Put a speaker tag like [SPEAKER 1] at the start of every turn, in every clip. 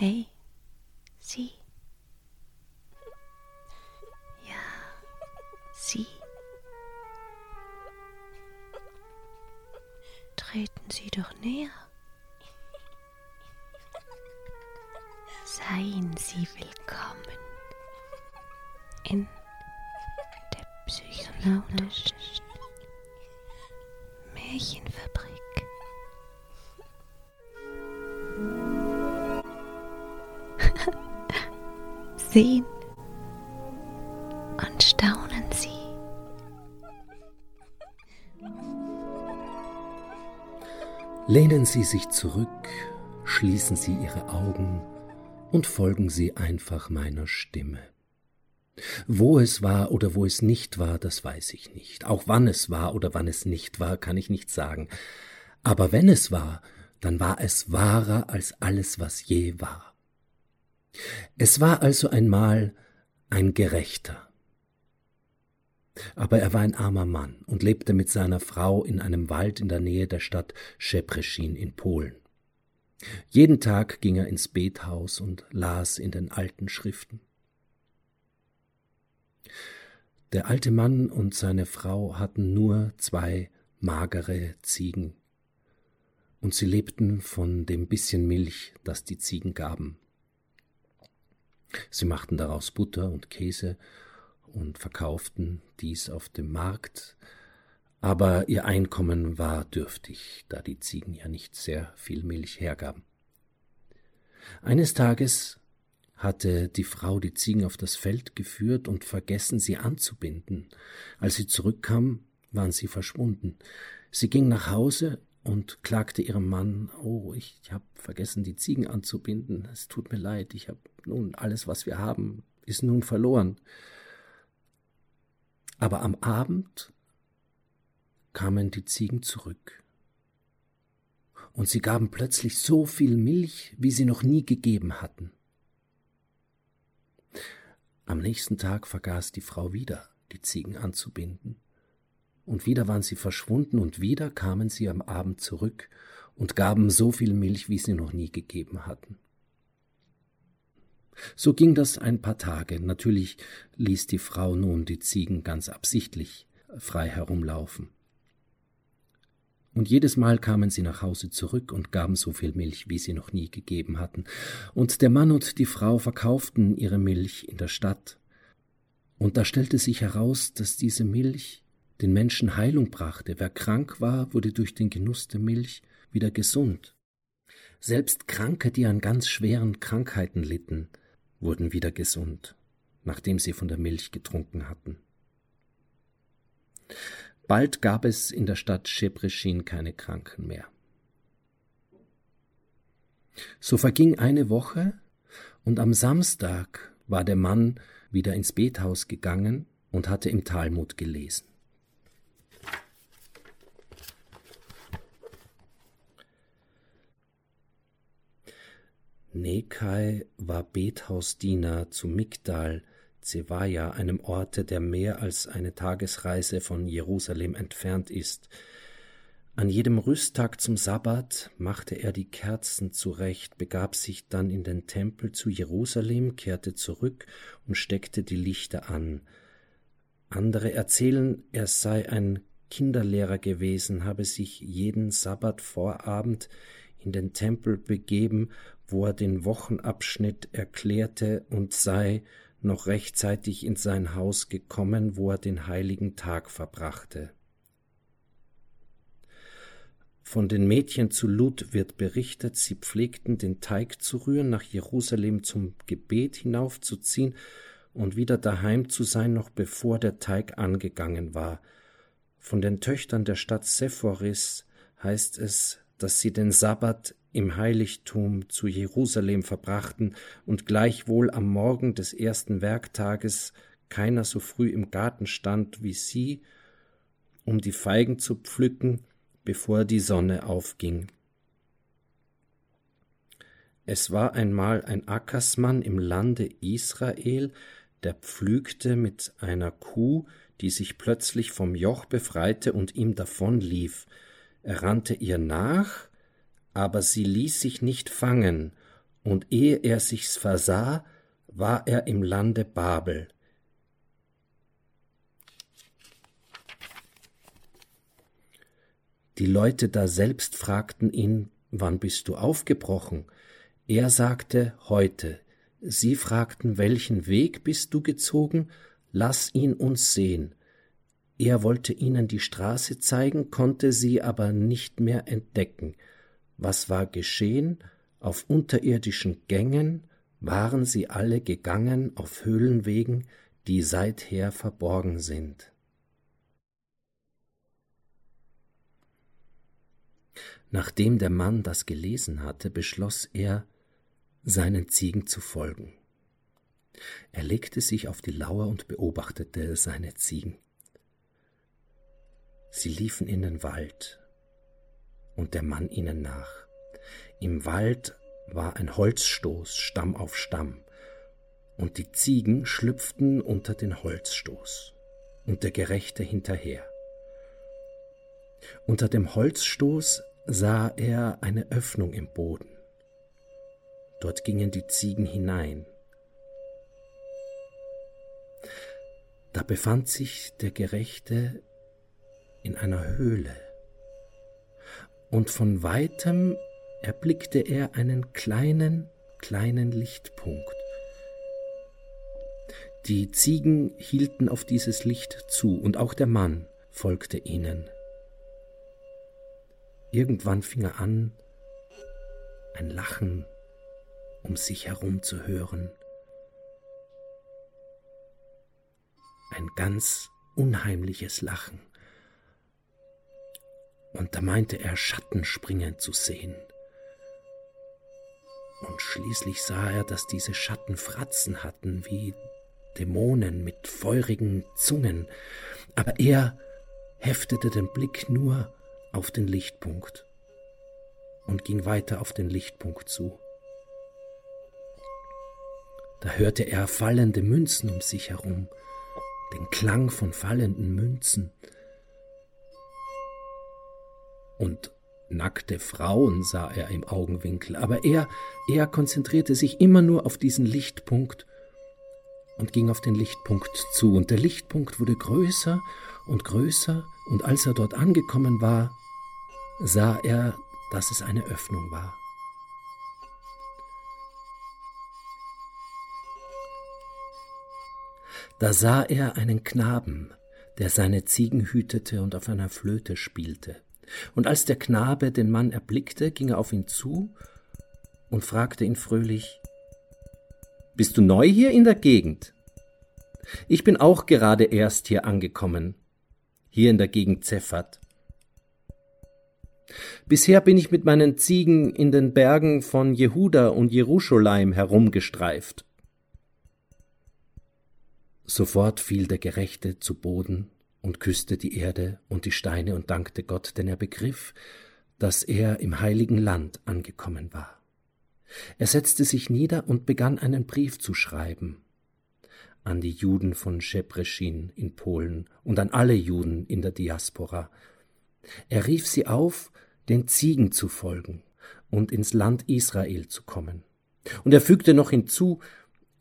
[SPEAKER 1] Hey, Sie. Ja, Sie. Treten Sie doch näher. Seien Sie willkommen in der psychonautischen Märchenfabrik. Sehen und staunen Sie.
[SPEAKER 2] Lehnen Sie sich zurück, schließen Sie Ihre Augen und folgen Sie einfach meiner Stimme. Wo es war oder wo es nicht war, das weiß ich nicht. Auch wann es war oder wann es nicht war, kann ich nicht sagen. Aber wenn es war, dann war es wahrer als alles, was je war. Es war also einmal ein Gerechter. Aber er war ein armer Mann und lebte mit seiner Frau in einem Wald in der Nähe der Stadt Szepreschin in Polen. Jeden Tag ging er ins Bethaus und las in den alten Schriften. Der alte Mann und seine Frau hatten nur zwei magere Ziegen, und sie lebten von dem bisschen Milch, das die Ziegen gaben. Sie machten daraus Butter und Käse und verkauften dies auf dem Markt, aber ihr Einkommen war dürftig, da die Ziegen ja nicht sehr viel Milch hergaben. Eines Tages hatte die Frau die Ziegen auf das Feld geführt und vergessen, sie anzubinden. Als sie zurückkam, waren sie verschwunden. Sie ging nach Hause und klagte ihrem Mann, oh, ich habe vergessen, die Ziegen anzubinden. Es tut mir leid, ich habe nun alles, was wir haben, ist nun verloren. Aber am Abend kamen die Ziegen zurück. Und sie gaben plötzlich so viel Milch, wie sie noch nie gegeben hatten. Am nächsten Tag vergaß die Frau wieder, die Ziegen anzubinden. Und wieder waren sie verschwunden und wieder kamen sie am Abend zurück und gaben so viel Milch, wie sie noch nie gegeben hatten. So ging das ein paar Tage. Natürlich ließ die Frau nun die Ziegen ganz absichtlich frei herumlaufen. Und jedes Mal kamen sie nach Hause zurück und gaben so viel Milch, wie sie noch nie gegeben hatten. Und der Mann und die Frau verkauften ihre Milch in der Stadt. Und da stellte sich heraus, dass diese Milch den Menschen Heilung brachte. Wer krank war, wurde durch den Genuss der Milch wieder gesund. Selbst Kranke, die an ganz schweren Krankheiten litten, wurden wieder gesund, nachdem sie von der Milch getrunken hatten. Bald gab es in der Stadt Schepreschin keine Kranken mehr. So verging eine Woche, und am Samstag war der Mann wieder ins Bethaus gegangen und hatte im Talmud gelesen. Nekai war Bethausdiener zu Migdal, Zevaja, einem Orte, der mehr als eine Tagesreise von Jerusalem entfernt ist. An jedem Rüsttag zum Sabbat machte er die Kerzen zurecht, begab sich dann in den Tempel zu Jerusalem, kehrte zurück und steckte die Lichter an. Andere erzählen, er sei ein Kinderlehrer gewesen, habe sich jeden Sabbatvorabend in den Tempel begeben, wo er den Wochenabschnitt erklärte und sei noch rechtzeitig in sein Haus gekommen, wo er den heiligen Tag verbrachte. Von den Mädchen zu Lut wird berichtet, sie pflegten den Teig zu rühren, nach Jerusalem zum Gebet hinaufzuziehen und wieder daheim zu sein, noch bevor der Teig angegangen war. Von den Töchtern der Stadt Sephoris heißt es, dass sie den Sabbat im Heiligtum zu Jerusalem verbrachten und gleichwohl am Morgen des ersten Werktages keiner so früh im Garten stand wie sie, um die Feigen zu pflücken, bevor die Sonne aufging. Es war einmal ein Ackersmann im Lande Israel, der pflügte mit einer Kuh, die sich plötzlich vom Joch befreite und ihm davonlief. Er rannte ihr nach, aber sie ließ sich nicht fangen, und ehe er sich's versah, war er im Lande Babel. Die Leute da selbst fragten ihn, wann bist du aufgebrochen? Er sagte, heute. Sie fragten, welchen Weg bist du gezogen? Lass ihn uns sehen. Er wollte ihnen die Straße zeigen, konnte sie aber nicht mehr entdecken. Was war geschehen? Auf unterirdischen Gängen waren sie alle gegangen auf Höhlenwegen, die seither verborgen sind. Nachdem der Mann das gelesen hatte, beschloss er, seinen Ziegen zu folgen. Er legte sich auf die Lauer und beobachtete seine Ziegen. Sie liefen in den Wald, und der Mann ihnen nach. Im Wald war ein Holzstoß Stamm auf Stamm, und die Ziegen schlüpften unter den Holzstoß, und der Gerechte hinterher. Unter dem Holzstoß sah er eine Öffnung im Boden. Dort gingen die Ziegen hinein. Da befand sich der Gerechte in einer Höhle, und von weitem erblickte er einen kleinen, kleinen Lichtpunkt. Die Ziegen hielten auf dieses Licht zu, und auch der Mann folgte ihnen. Irgendwann fing er an, ein Lachen um sich herum zu hören. Ein ganz unheimliches Lachen. Und da meinte er Schatten springen zu sehen. Und schließlich sah er, dass diese Schatten Fratzen hatten wie Dämonen mit feurigen Zungen, aber er heftete den Blick nur auf den Lichtpunkt und ging weiter auf den Lichtpunkt zu. Da hörte er fallende Münzen um sich herum, den Klang von fallenden Münzen. Und nackte Frauen sah er im Augenwinkel, aber er, er konzentrierte sich immer nur auf diesen Lichtpunkt und ging auf den Lichtpunkt zu, und der Lichtpunkt wurde größer und größer, und als er dort angekommen war, sah er, dass es eine Öffnung war. Da sah er einen Knaben, der seine Ziegen hütete und auf einer Flöte spielte. Und als der Knabe den Mann erblickte, ging er auf ihn zu und fragte ihn fröhlich Bist du neu hier in der Gegend? Ich bin auch gerade erst hier angekommen, hier in der Gegend Zephat. Bisher bin ich mit meinen Ziegen in den Bergen von Jehuda und Jerusalem herumgestreift. Sofort fiel der Gerechte zu Boden und küsste die Erde und die Steine und dankte Gott, denn er begriff, dass er im heiligen Land angekommen war. Er setzte sich nieder und begann einen Brief zu schreiben an die Juden von Szebreschin in Polen und an alle Juden in der Diaspora. Er rief sie auf, den Ziegen zu folgen und ins Land Israel zu kommen. Und er fügte noch hinzu,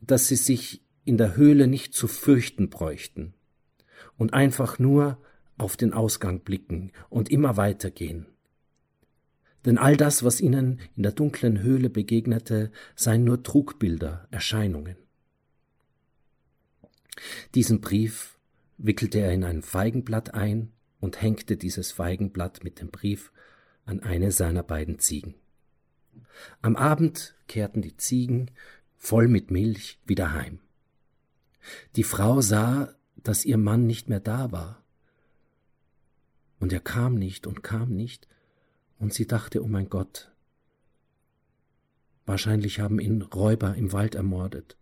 [SPEAKER 2] dass sie sich in der Höhle nicht zu fürchten bräuchten und einfach nur auf den Ausgang blicken und immer weitergehen. Denn all das, was ihnen in der dunklen Höhle begegnete, seien nur Trugbilder, Erscheinungen. Diesen Brief wickelte er in ein Feigenblatt ein und hängte dieses Feigenblatt mit dem Brief an eine seiner beiden Ziegen. Am Abend kehrten die Ziegen voll mit Milch wieder heim. Die Frau sah, dass ihr Mann nicht mehr da war. Und er kam nicht und kam nicht, und sie dachte, oh mein Gott, wahrscheinlich haben ihn Räuber im Wald ermordet.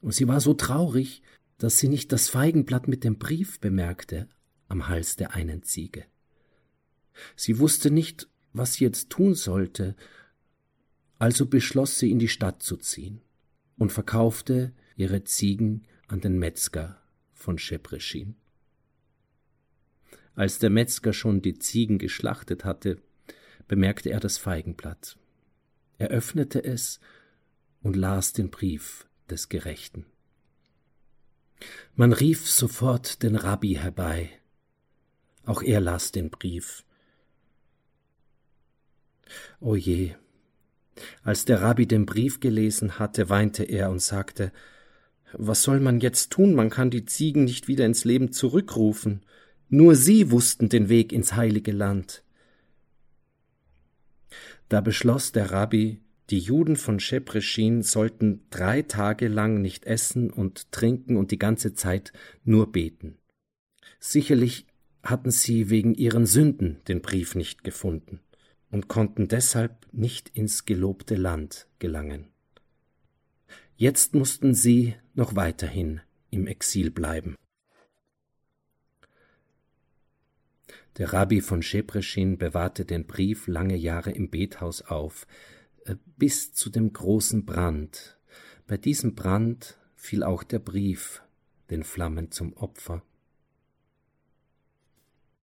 [SPEAKER 2] Und sie war so traurig, dass sie nicht das Feigenblatt mit dem Brief bemerkte am Hals der einen Ziege. Sie wusste nicht, was sie jetzt tun sollte, also beschloss sie in die Stadt zu ziehen und verkaufte ihre Ziegen an den Metzger von Schebreschin. Als der Metzger schon die Ziegen geschlachtet hatte, bemerkte er das Feigenblatt. Er öffnete es und las den Brief des Gerechten. Man rief sofort den Rabbi herbei. Auch er las den Brief. O je, als der Rabbi den Brief gelesen hatte, weinte er und sagte, was soll man jetzt tun? Man kann die Ziegen nicht wieder ins Leben zurückrufen. Nur sie wussten den Weg ins heilige Land. Da beschloss der Rabbi, die Juden von Shepreschin sollten drei Tage lang nicht essen und trinken und die ganze Zeit nur beten. Sicherlich hatten sie wegen ihren Sünden den Brief nicht gefunden und konnten deshalb nicht ins gelobte Land gelangen. Jetzt mussten sie noch weiterhin im Exil bleiben. Der Rabbi von Shepreschin bewahrte den Brief lange Jahre im Bethaus auf, äh, bis zu dem großen Brand. Bei diesem Brand fiel auch der Brief den Flammen zum Opfer.